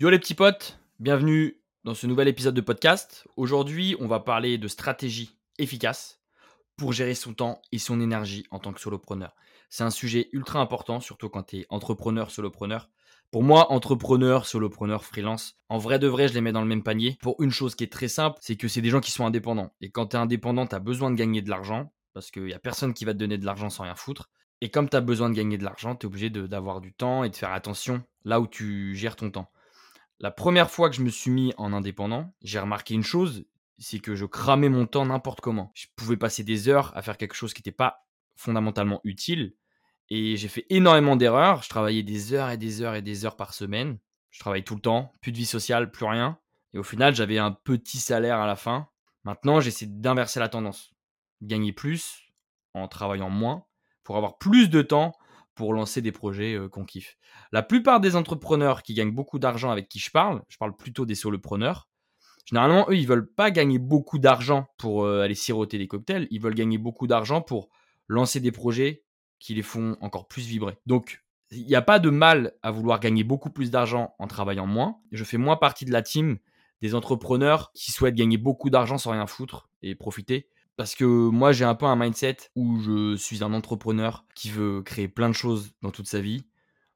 Yo les petits potes, bienvenue dans ce nouvel épisode de podcast. Aujourd'hui, on va parler de stratégie efficace pour gérer son temps et son énergie en tant que solopreneur. C'est un sujet ultra important, surtout quand tu es entrepreneur, solopreneur. Pour moi, entrepreneur, solopreneur, freelance, en vrai de vrai, je les mets dans le même panier. Pour une chose qui est très simple, c'est que c'est des gens qui sont indépendants. Et quand tu indépendant, tu besoin de gagner de l'argent, parce qu'il n'y a personne qui va te donner de l'argent sans rien foutre. Et comme tu as besoin de gagner de l'argent, tu es obligé d'avoir du temps et de faire attention là où tu gères ton temps. La première fois que je me suis mis en indépendant, j'ai remarqué une chose, c'est que je cramais mon temps n'importe comment. Je pouvais passer des heures à faire quelque chose qui n'était pas fondamentalement utile. Et j'ai fait énormément d'erreurs. Je travaillais des heures et des heures et des heures par semaine. Je travaillais tout le temps, plus de vie sociale, plus rien. Et au final, j'avais un petit salaire à la fin. Maintenant, j'essaie d'inverser la tendance. Gagner plus en travaillant moins pour avoir plus de temps pour lancer des projets qu'on kiffe. La plupart des entrepreneurs qui gagnent beaucoup d'argent avec qui je parle, je parle plutôt des solopreneurs, généralement, eux, ils veulent pas gagner beaucoup d'argent pour aller siroter des cocktails, ils veulent gagner beaucoup d'argent pour lancer des projets qui les font encore plus vibrer. Donc, il n'y a pas de mal à vouloir gagner beaucoup plus d'argent en travaillant moins. Je fais moins partie de la team des entrepreneurs qui souhaitent gagner beaucoup d'argent sans rien foutre et profiter. Parce que moi, j'ai un peu un mindset où je suis un entrepreneur qui veut créer plein de choses dans toute sa vie.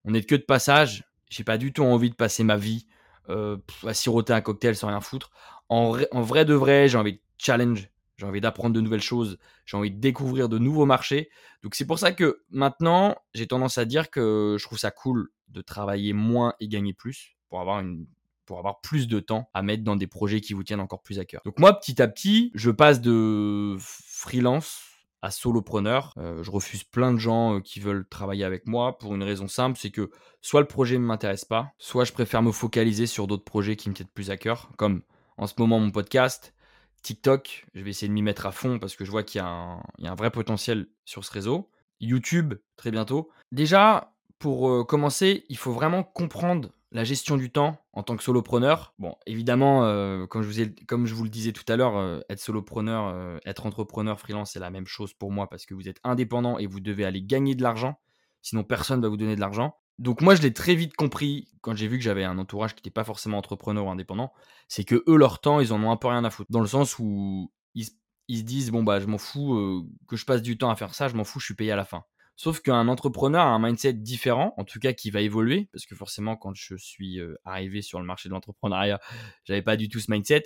On n'est que de passage. J'ai pas du tout envie de passer ma vie euh, à siroter un cocktail sans rien foutre. En, vrai de vrai, j'ai envie de challenge. J'ai envie d'apprendre de nouvelles choses. J'ai envie de découvrir de nouveaux marchés. Donc c'est pour ça que maintenant, j'ai tendance à dire que je trouve ça cool de travailler moins et gagner plus pour avoir une pour avoir plus de temps à mettre dans des projets qui vous tiennent encore plus à cœur. Donc moi, petit à petit, je passe de freelance à solopreneur. Euh, je refuse plein de gens euh, qui veulent travailler avec moi pour une raison simple, c'est que soit le projet ne m'intéresse pas, soit je préfère me focaliser sur d'autres projets qui me tiennent plus à cœur, comme en ce moment mon podcast, TikTok, je vais essayer de m'y mettre à fond parce que je vois qu'il y, a un vrai potentiel sur ce réseau. YouTube, très bientôt. Déjà, pour euh, commencer, il faut vraiment comprendre la gestion du temps en tant que solopreneur. Bon, évidemment, euh, comme, je vous le disais tout à l'heure, euh, être solopreneur, euh, être entrepreneur freelance, c'est la même chose pour moi parce que vous êtes indépendant et vous devez aller gagner de l'argent. Sinon, personne ne va vous donner de l'argent. Donc moi, je l'ai très vite compris quand j'ai vu que j'avais un entourage qui n'était pas forcément entrepreneur ou indépendant. C'est que eux, leur temps, ils en ont un peu rien à foutre. Dans le sens où ils, ils se disent, bon, bah, je m'en fous que je passe du temps à faire ça, je m'en fous, je suis payé à la fin. Sauf qu'un entrepreneur a un mindset différent, en tout cas qui va évoluer, parce que forcément, quand je suis euh, arrivé sur le marché de l'entrepreneuriat, j'avais pas du tout ce mindset.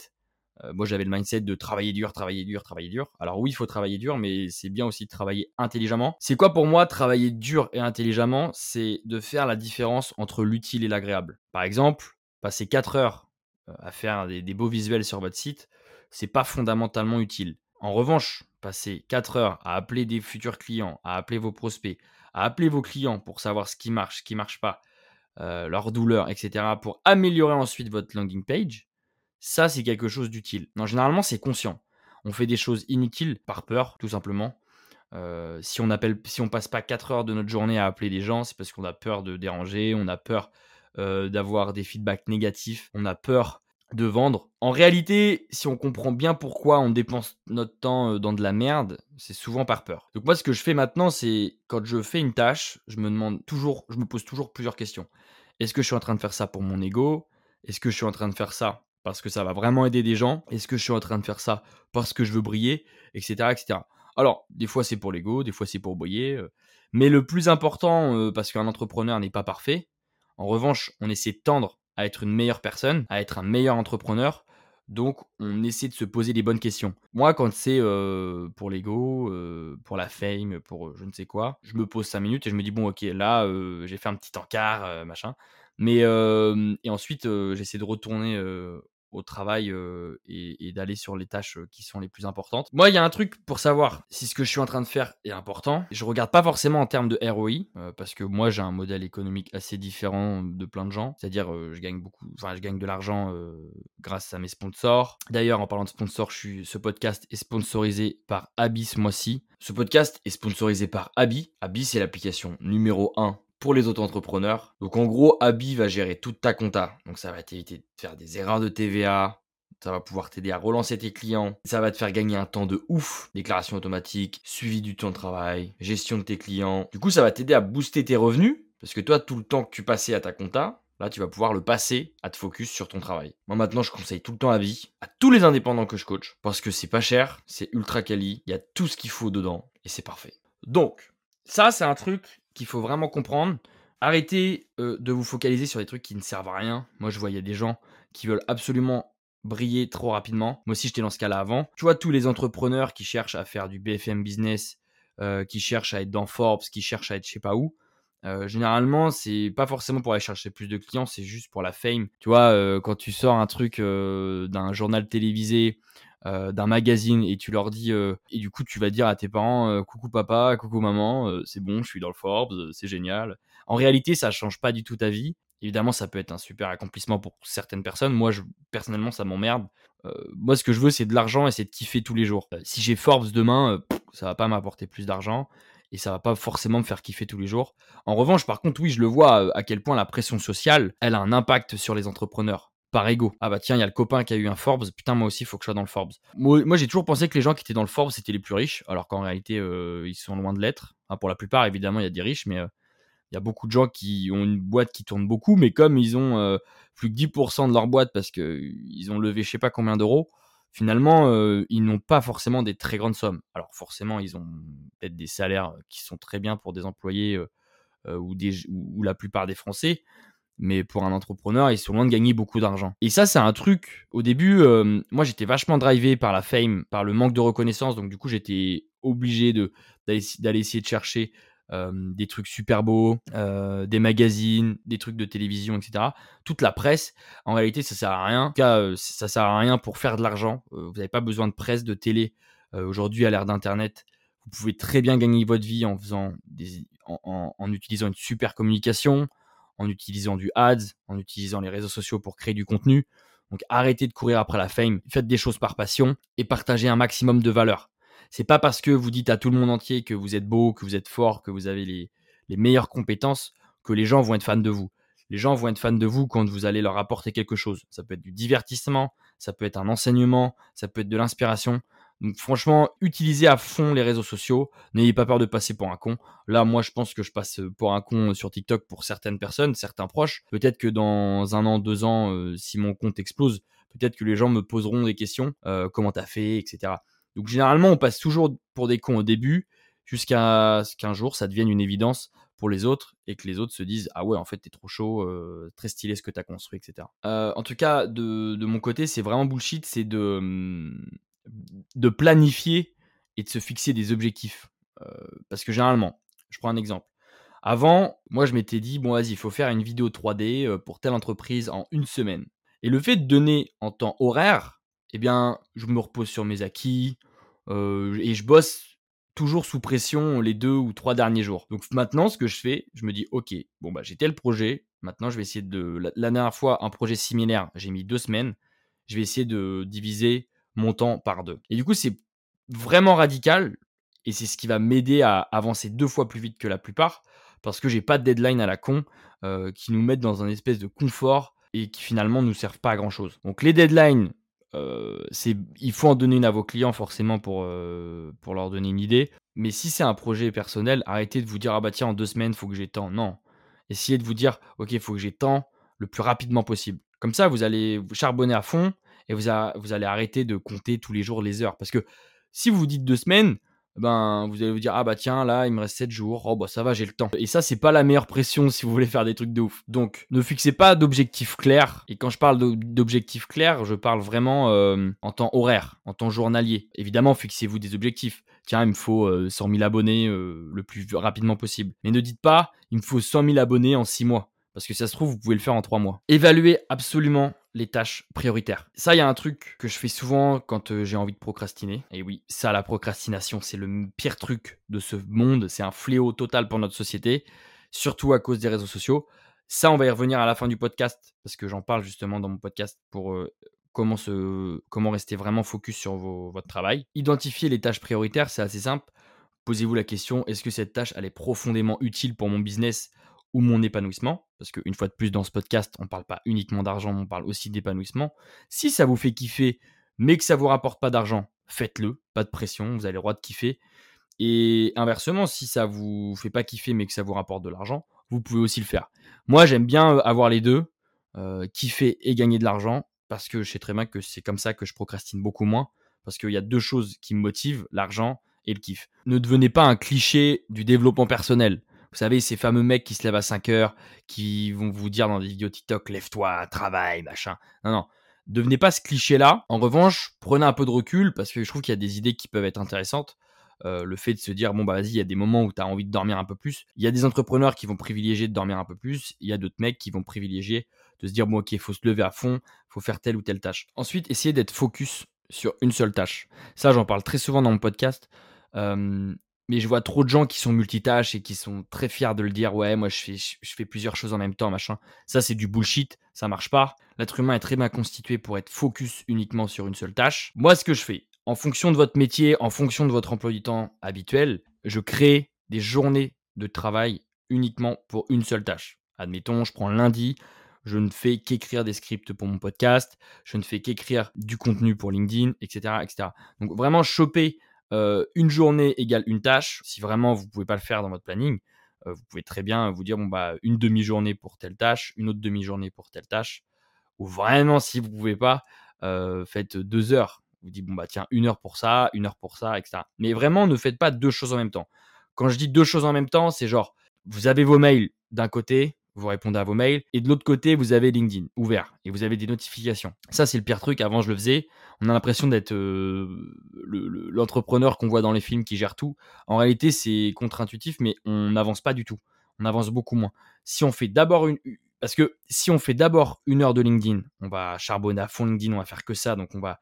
Euh, moi, j'avais le mindset de travailler dur, travailler dur, travailler dur. Alors oui, il faut travailler dur, mais c'est bien aussi de travailler intelligemment. C'est quoi pour moi travailler dur et intelligemment? C'est de faire la différence entre l'utile et l'agréable. Par exemple, passer 4 heures euh, à faire des, des beaux visuels sur votre site, c'est pas fondamentalement utile. En revanche, passer 4 heures à appeler des futurs clients, à appeler vos prospects, à appeler vos clients pour savoir ce qui marche, ce qui ne marche pas, euh, leurs douleurs, etc., pour améliorer ensuite votre landing page, ça, c'est quelque chose d'utile. Non, généralement, c'est conscient. On fait des choses inutiles par peur, tout simplement. Euh, si on appelle, si on passe pas 4 heures de notre journée à appeler des gens, c'est parce qu'on a peur de déranger, on a peur euh, d'avoir des feedbacks négatifs, on a peur de vendre. En réalité, si on comprend bien pourquoi on dépense notre temps euh, dans de la merde, c'est souvent par peur. Donc moi, ce que je fais maintenant, c'est quand je fais une tâche, je me demande toujours, je me pose toujours plusieurs questions. Est-ce que je suis en train de faire ça pour mon ego? Est-ce que je suis en train de faire ça parce que ça va vraiment aider des gens? Est-ce que je suis en train de faire ça parce que je veux briller? Etc. etc. Alors, des fois c'est pour l'ego, des fois c'est pour briller. Euh. mais le plus important, euh, parce qu'un entrepreneur n'est pas parfait, en revanche, on essaie de tendre à être une meilleure personne, à être un meilleur entrepreneur. Donc, on essaie de se poser les bonnes questions. Moi, quand c'est euh, pour l'ego, euh, pour la fame, pour euh, je ne sais quoi, je me pose 5 minutes et je me dis, bon, ok, là, j'ai fait un petit encart, machin. Mais, et ensuite, j'essaie de retourner au travail et, d'aller sur les tâches qui sont les plus importantes. Moi, il y a un truc pour savoir si ce que je suis en train de faire est important. Je regarde pas forcément en termes de ROI parce que moi, j'ai un modèle économique assez différent de plein de gens. C'est-à-dire, je gagne beaucoup, enfin, je gagne de l'argent grâce à mes sponsors. D'ailleurs, en parlant de sponsors, je suis, ce podcast est sponsorisé par Abi ce mois-ci. Ce podcast est sponsorisé par Abi. Abi, c'est l'application numéro 1 pour les auto-entrepreneurs. Donc en gros, Abi va gérer toute ta compta. Donc ça va t'éviter de faire des erreurs de TVA. Ça va pouvoir t'aider à relancer tes clients. Ça va te faire gagner un temps de ouf. Déclaration automatique, suivi du temps de travail, gestion de tes clients. Du coup, ça va t'aider à booster tes revenus. Parce que toi, tout le temps que tu passais à ta compta, là, tu vas pouvoir le passer à te focus sur ton travail. Moi, maintenant, je conseille tout le temps vie à tous les indépendants que je coach parce que c'est pas cher, c'est ultra quali, il y a tout ce qu'il faut dedans et c'est parfait. Donc, ça, c'est un truc qu'il faut vraiment comprendre. Arrêtez euh, de vous focaliser sur des trucs qui ne servent à rien. Moi, je vois, il y a des gens qui veulent absolument briller trop rapidement. Moi aussi, j'étais dans ce cas-là avant. Tu vois, tous les entrepreneurs qui cherchent à faire du BFM business, euh, qui cherchent à être dans Forbes, qui cherchent à être je sais pas où. Euh, généralement, c'est pas forcément pour aller chercher plus de clients, c'est juste pour la fame. Tu vois, euh, quand tu sors un truc d'un journal télévisé, d'un magazine et tu leur dis et du coup tu vas dire à tes parents coucou papa, coucou maman, c'est bon, je suis dans le Forbes, c'est génial. En réalité, ça change pas du tout ta vie. Évidemment, ça peut être un super accomplissement pour certaines personnes. Moi, je, personnellement, ça m'emmerde. Euh, moi, ce que je veux, c'est de l'argent et c'est de kiffer tous les jours. Euh, si j'ai Forbes demain, euh, ça va pas m'apporter plus d'argent et ça va pas forcément me faire kiffer tous les jours. En revanche, par contre, oui, je le vois à quel point la pression sociale, elle a un impact sur les entrepreneurs. Par ego. Ah bah tiens, il y a le copain qui a eu un Forbes. Putain, moi aussi, il faut que je sois dans le Forbes. Moi, j'ai toujours pensé que les gens qui étaient dans le Forbes, c'était les plus riches, alors qu'en réalité, ils sont loin de l'être. pour la plupart, évidemment, il y a des riches, mais il y a beaucoup de gens qui ont une boîte qui tourne beaucoup, mais comme ils ont euh, plus que 10% de leur boîte parce qu'ils ont levé je sais pas combien d'euros, finalement, euh, ils n'ont pas forcément des très grandes sommes. Alors forcément, ils ont peut-être des salaires qui sont très bien pour des employés euh, ou, des, ou, la plupart des Français, mais pour un entrepreneur, ils sont loin de gagner beaucoup d'argent. Et ça, c'est un truc, au début, moi j'étais vachement drivé par la fame, par le manque de reconnaissance, donc du coup j'étais obligé d'aller essayer de chercher euh, des trucs super beaux, euh, des magazines, des trucs de télévision, etc. Toute la presse, en réalité, ça sert à rien. En tout cas, euh, ça sert à rien pour faire de l'argent. vous n'avez pas besoin de presse, de télé. Aujourd'hui, à l'ère d'Internet, vous pouvez très bien gagner votre vie en faisant en, utilisant une super communication, en utilisant du ads, en utilisant les réseaux sociaux pour créer du contenu. Donc arrêtez de courir après la fame, faites des choses par passion et partagez un maximum de valeur. C'est pas parce que vous dites à tout le monde entier que vous êtes beau, que vous êtes fort, que vous avez les, meilleures compétences que les gens vont être fans de vous. Les gens vont être fans de vous quand vous allez leur apporter quelque chose. Ça peut être du divertissement, ça peut être un enseignement, ça peut être de l'inspiration. Franchement, utilisez à fond les réseaux sociaux. N'ayez pas peur de passer pour un con. Là, moi, je pense que je passe pour un con sur TikTok pour certaines personnes, certains proches. Peut-être que dans un an, deux ans, euh, si mon compte explose, peut-être que les gens me poseront des questions. Euh, comment t'as fait, etc. Donc généralement, on passe toujours pour des cons au début, jusqu'à ce qu'un jour, ça devienne une évidence pour les autres et que les autres se disent ah ouais en fait t'es trop chaud euh, très stylé ce que t'as construit etc en tout cas de, mon côté c'est vraiment bullshit c'est de hum, de planifier et de se fixer des objectifs euh, parce que généralement je prends un exemple avant moi je m'étais dit bon vas-y il faut faire une vidéo 3D pour telle entreprise en une semaine et le fait de donner en temps horaire eh bien, je me repose sur mes acquis euh, et je bosse toujours sous pression les deux ou trois derniers jours. Donc maintenant, ce que je fais, je me dis, ok, bon bah j'ai tel projet. Maintenant, je vais essayer de. La, dernière fois, un projet similaire, j'ai mis deux semaines. Je vais essayer de diviser mon temps par deux. Et du coup, c'est vraiment radical et c'est ce qui va m'aider à avancer deux fois plus vite que la plupart parce que j'ai pas de deadline à la con euh, qui nous mettent dans un espèce de confort et qui finalement ne nous servent pas à grand chose. Donc les deadlines, euh, il faut en donner une à vos clients forcément pour, euh, pour leur donner une idée. Mais si c'est un projet personnel, arrêtez de vous dire ah bah tiens en deux semaines faut que j'ai tant. Non, essayez de vous dire ok faut que j'ai tant le plus rapidement possible. Comme ça vous allez charbonner à fond et vous, allez arrêter de compter tous les jours les heures. Parce que si vous vous dites deux semaines, ben vous allez vous dire ah bah tiens là il me reste 7 jours. Oh bah ça va j'ai le temps. Et ça c'est pas la meilleure pression si vous voulez faire des trucs de ouf. Donc ne fixez pas d'objectifs clairs. Et quand je parle d'objectifs clairs je parle vraiment euh, en temps horaire en temps journalier. Évidemment fixez-vous des objectifs. Tiens il me faut 100 euh, 000 abonnés euh, le plus rapidement possible. Mais ne dites pas il me faut 100 000 abonnés en 6 mois. Parce que ça se trouve, vous pouvez le faire en trois mois. Évaluez absolument les tâches prioritaires. Ça, il y a un truc que je fais souvent quand euh, j'ai envie de procrastiner. Et oui, ça, la procrastination, c'est le pire truc de ce monde. C'est un fléau total pour notre société, surtout à cause des réseaux sociaux. Ça, on va y revenir à la fin du podcast, parce que j'en parle justement dans mon podcast pour euh, comment, rester vraiment focus sur votre travail. Identifier les tâches prioritaires, c'est assez simple. Posez-vous la question, est-ce que cette tâche, elle est profondément utile pour mon business? Ou mon épanouissement, parce qu'une fois de plus dans ce podcast, on ne parle pas uniquement d'argent, on parle aussi d'épanouissement. Si ça vous fait kiffer, mais que ça ne vous rapporte pas d'argent, faites-le, pas de pression, vous avez le droit de kiffer. Et inversement, si ça vous fait pas kiffer, mais que ça vous rapporte de l'argent, vous pouvez aussi le faire. Moi, j'aime bien euh, avoir les deux. kiffer et gagner de l'argent parce que je sais très bien que c'est comme ça que je procrastine beaucoup moins. Parce qu'il y a deux choses qui me motivent, l'argent et le kiff. Ne devenez pas un cliché du développement personnel. Vous savez, ces fameux mecs qui se lèvent à 5 heures, qui vont vous dire dans des vidéos TikTok, lève-toi, travaille, machin. Non, non. Devenez pas ce cliché-là. En revanche, prenez un peu de recul parce que je trouve qu'il y a des idées qui peuvent être intéressantes. Euh, le fait de se dire, bon, bah vas-y, il y a des moments où tu as envie de dormir un peu plus. Il y a des entrepreneurs qui vont privilégier de dormir un peu plus. Il y a d'autres mecs qui vont privilégier de se dire, bon, ok, il faut se lever à fond, faut faire telle ou telle tâche. Ensuite, essayez d'être focus sur une seule tâche. Ça, j'en parle très souvent dans mon podcast. Euh, mais je vois trop de gens qui sont multitâches et qui sont très fiers de le dire. Ouais, moi, je fais, plusieurs choses en même temps, machin. Ça, c'est du bullshit. Ça marche pas. L'être humain est très bien constitué pour être focus uniquement sur une seule tâche. Moi, ce que je fais, en fonction de votre métier, en fonction de votre emploi du temps habituel, je crée des journées de travail uniquement pour une seule tâche. Admettons, je prends lundi, je ne fais qu'écrire des scripts pour mon podcast, je ne fais qu'écrire du contenu pour LinkedIn, etc. etc. Donc vraiment choper euh, une journée égale une tâche. Si vraiment vous ne pouvez pas le faire dans votre planning, euh, vous pouvez très bien vous dire bon bah une demi-journée pour telle tâche, une autre demi-journée pour telle tâche. Ou vraiment si vous ne pouvez pas, euh, faites deux heures. Vous dites bon bah tiens une heure pour ça, une heure pour ça, etc. Mais vraiment ne faites pas deux choses en même temps. Quand je dis deux choses en même temps, c'est genre vous avez vos mails d'un côté, vous répondez à vos mails. Et de l'autre côté, vous avez LinkedIn ouvert et vous avez des notifications. Ça, c'est le pire truc. Avant, je le faisais. On a l'impression d'être euh, l'entrepreneur qu'on voit dans les films qui gère tout. En réalité, c'est contre-intuitif, mais on n'avance pas du tout. On avance beaucoup moins. Si on fait d'abord une. Parce que si on fait d'abord une heure de LinkedIn, on va charbonner à fond LinkedIn, on va faire que ça. Donc, on va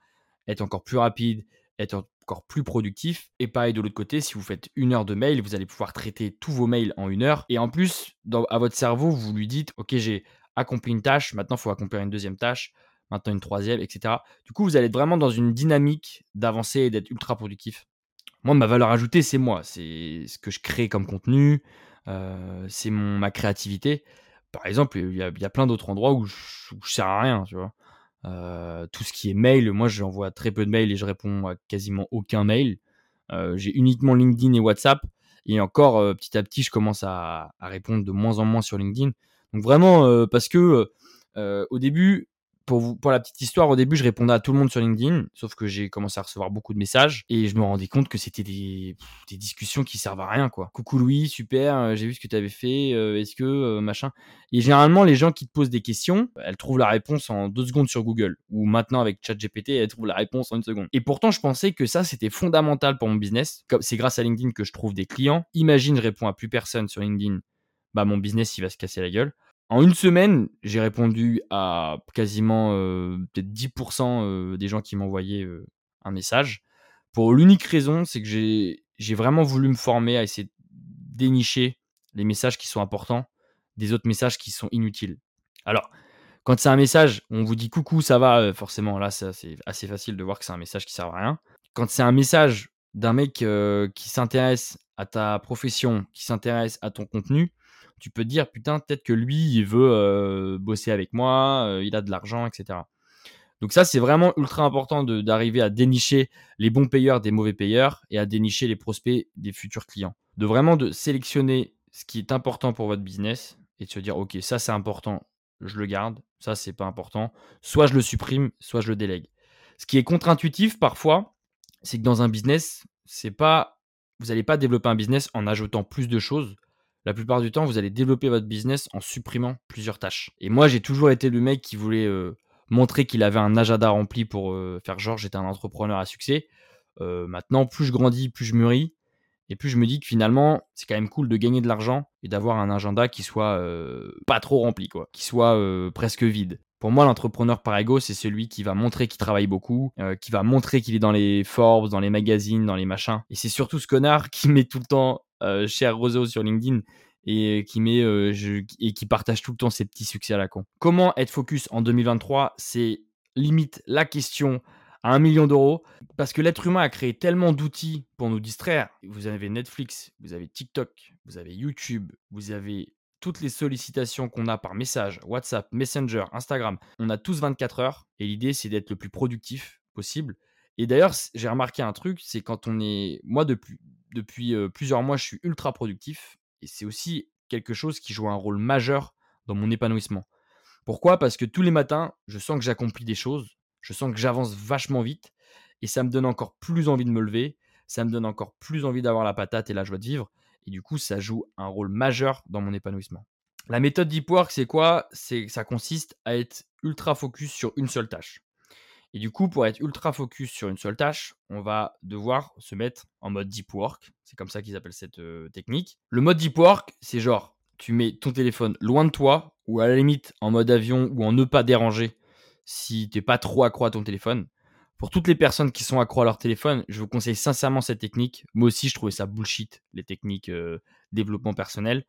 être encore plus rapide, être encore plus productif. Et pareil de l'autre côté, si vous faites une heure de mail, vous allez pouvoir traiter tous vos mails en une heure. Et en plus, dans, à votre cerveau, vous lui dites, OK, j'ai accompli une tâche, maintenant il faut accomplir une deuxième tâche, maintenant une troisième, etc. Du coup, vous allez être vraiment dans une dynamique d'avancer et d'être ultra productif. Moi, ma valeur ajoutée, c'est moi. C'est ce que je crée comme contenu. Euh, c'est ma créativité. Par exemple, il y a, plein d'autres endroits où je, où je sers à rien, tu vois. Euh, tout ce qui est mail, moi j'envoie très peu de mails et je réponds à quasiment aucun mail. Euh, j'ai uniquement LinkedIn et WhatsApp. Et encore, euh, petit à petit, je commence à, à, répondre de moins en moins sur LinkedIn. Donc vraiment, parce que au début, pour, la petite histoire, au début, je répondais à tout le monde sur LinkedIn, sauf que j'ai commencé à recevoir beaucoup de messages et je me rendais compte que c'était des, des, discussions qui servent à rien, quoi. Coucou Louis, super, euh, j'ai vu ce que tu avais fait, euh, est-ce que euh, machin. Et généralement, les gens qui te posent des questions, elles trouvent la réponse en deux secondes sur Google ou maintenant avec ChatGPT, elles trouvent la réponse en une seconde. Et pourtant, je pensais que ça, c'était fondamental pour mon business. C'est grâce à LinkedIn que je trouve des clients. Imagine, je réponds à plus personne sur LinkedIn, bah mon business, il va se casser la gueule. En une semaine, j'ai répondu à quasiment euh, peut-être 10% euh, des gens qui m'envoyaient euh, un message. Pour l'unique raison, c'est que j'ai vraiment voulu me former à essayer de dénicher les messages qui sont importants des autres messages qui sont inutiles. Alors, quand c'est un message, on vous dit coucou, ça va, forcément, là, c'est assez facile de voir que c'est un message qui sert à rien. Quand c'est un message d'un mec qui s'intéresse à ta profession, qui s'intéresse à ton contenu, tu peux te dire, putain, peut-être que lui, il veut bosser avec moi, il a de l'argent, etc. Donc ça, c'est vraiment ultra important d'arriver à dénicher les bons payeurs des mauvais payeurs et à dénicher les prospects des futurs clients. De vraiment de sélectionner ce qui est important pour votre business et de se dire, OK, ça c'est important, je le garde, ça c'est pas important, soit je le supprime, soit je le délègue. Ce qui est contre-intuitif parfois, c'est que dans un business, c'est pas vous n'allez pas développer un business en ajoutant plus de choses, la plupart du temps, vous allez développer votre business en supprimant plusieurs tâches. Et moi, j'ai toujours été le mec qui voulait euh, montrer qu'il avait un agenda rempli pour euh, faire genre j'étais un entrepreneur à succès. Euh, maintenant, plus je grandis, plus je mûris. Et plus je me dis que finalement, c'est quand même cool de gagner de l'argent et d'avoir un agenda qui soit pas trop rempli, quoi, qui soit presque vide. Pour moi, l'entrepreneur par ego, c'est celui qui va montrer qu'il travaille beaucoup, qui va montrer qu'il est dans les Forbes, dans les magazines, dans les machins. Et c'est surtout ce connard qui met tout le temps cher Roseau sur LinkedIn et qui met euh, et qui partage tout le temps ses petits succès à la con. Comment être focus en 2023 C'est limite la question à un million d'euros parce que l'être humain a créé tellement d'outils pour nous distraire. Vous avez Netflix, vous avez TikTok, vous avez YouTube, vous avez toutes les sollicitations qu'on a par message, WhatsApp, Messenger, Instagram. On a tous 24 heures et l'idée c'est d'être le plus productif possible. Et d'ailleurs, j'ai remarqué un truc, c'est quand on est moi depuis depuis plusieurs mois, je suis ultra productif et c'est aussi quelque chose qui joue un rôle majeur dans mon épanouissement. Pourquoi? Parce que tous les matins, je sens que j'accomplis des choses, je sens que j'avance vachement vite et ça me donne encore plus envie de me lever, ça me donne encore plus envie d'avoir la patate et la joie de vivre. Et du coup, ça joue un rôle majeur dans mon épanouissement. La méthode Deep Work, c'est quoi? C'est ça consiste à être ultra focus sur une seule tâche. Et du coup, pour être ultra focus sur une seule tâche, on va devoir se mettre en mode deep work. C'est comme ça qu'ils appellent cette euh, technique. Le mode deep work, c'est genre, tu mets ton téléphone loin de toi, ou à la limite en mode avion, ou en ne pas déranger, si tu n'es pas trop accro à ton téléphone. Pour toutes les personnes qui sont accro à leur téléphone, je vous conseille sincèrement cette technique. Moi aussi, je trouvais ça bullshit, les techniques euh, développement personnel.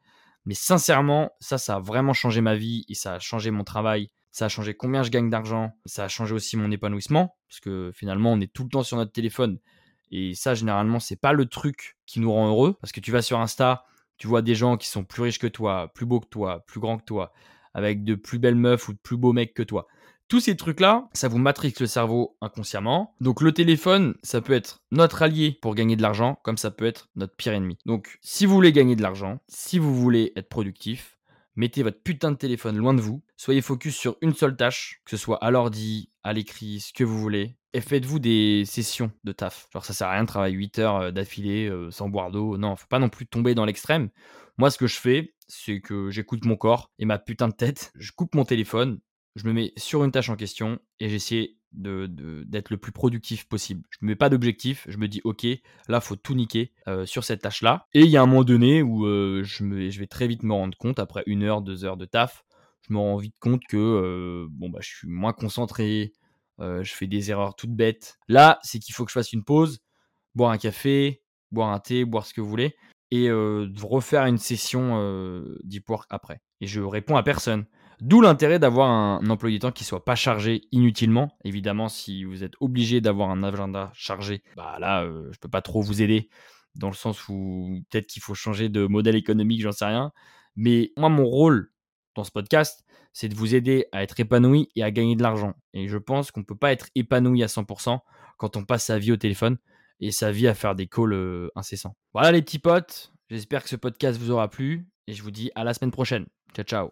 Mais sincèrement, ça, ça a vraiment changé ma vie et ça a changé mon travail ça a changé combien je gagne d'argent, ça a changé aussi mon épanouissement, parce que finalement, on est tout le temps sur notre téléphone. Et ça, généralement, c'est pas le truc qui nous rend heureux, parce que tu vas sur Insta, tu vois des gens qui sont plus riches que toi, plus beaux que toi, plus grands que toi, avec de plus belles meufs ou de plus beaux mecs que toi. Tous ces trucs-là, ça vous matrixe le cerveau inconsciemment. Donc le téléphone, ça peut être notre allié pour gagner de l'argent, comme ça peut être notre pire ennemi. Donc si vous voulez gagner de l'argent, si vous voulez être productif, mettez votre putain de téléphone loin de vous, soyez focus sur une seule tâche, que ce soit à l'ordi, à l'écrit, ce que vous voulez, et faites-vous des sessions de taf. Genre ça sert à rien de travailler 8 heures euh, d'affilée euh, sans boire d'eau, non, faut pas non plus tomber dans l'extrême. Moi ce que je fais, c'est que j'écoute mon corps et ma putain de tête, je coupe mon téléphone, je me mets sur une tâche en question et j'essaie d'être le plus productif possible. Je ne me mets pas d'objectif, je me dis ok, là faut tout niquer euh, sur cette tâche-là. Et il y a un moment donné où euh, je, vais très vite me rendre compte, après une heure, deux heures de taf, je me rends vite compte que euh, bon bah je suis moins concentré, je fais des erreurs toutes bêtes. Là, c'est qu'il faut que je fasse une pause, boire un café, boire un thé, boire ce que vous voulez, et refaire une session deep work après. Et je réponds à personne. D'où l'intérêt d'avoir un emploi du temps qui soit pas chargé inutilement. Évidemment, si vous êtes obligé d'avoir un agenda chargé, bah là, euh, je peux pas trop vous aider dans le sens où peut-être qu'il faut changer de modèle économique, j'en sais rien. Mais moi, mon rôle dans ce podcast, c'est de vous aider à être épanoui et à gagner de l'argent. Et je pense qu'on ne peut pas être épanoui à 100% quand on passe sa vie au téléphone et sa vie à faire des calls euh, incessants. Voilà les petits potes, j'espère que ce podcast vous aura plu et je vous dis à la semaine prochaine. Ciao ciao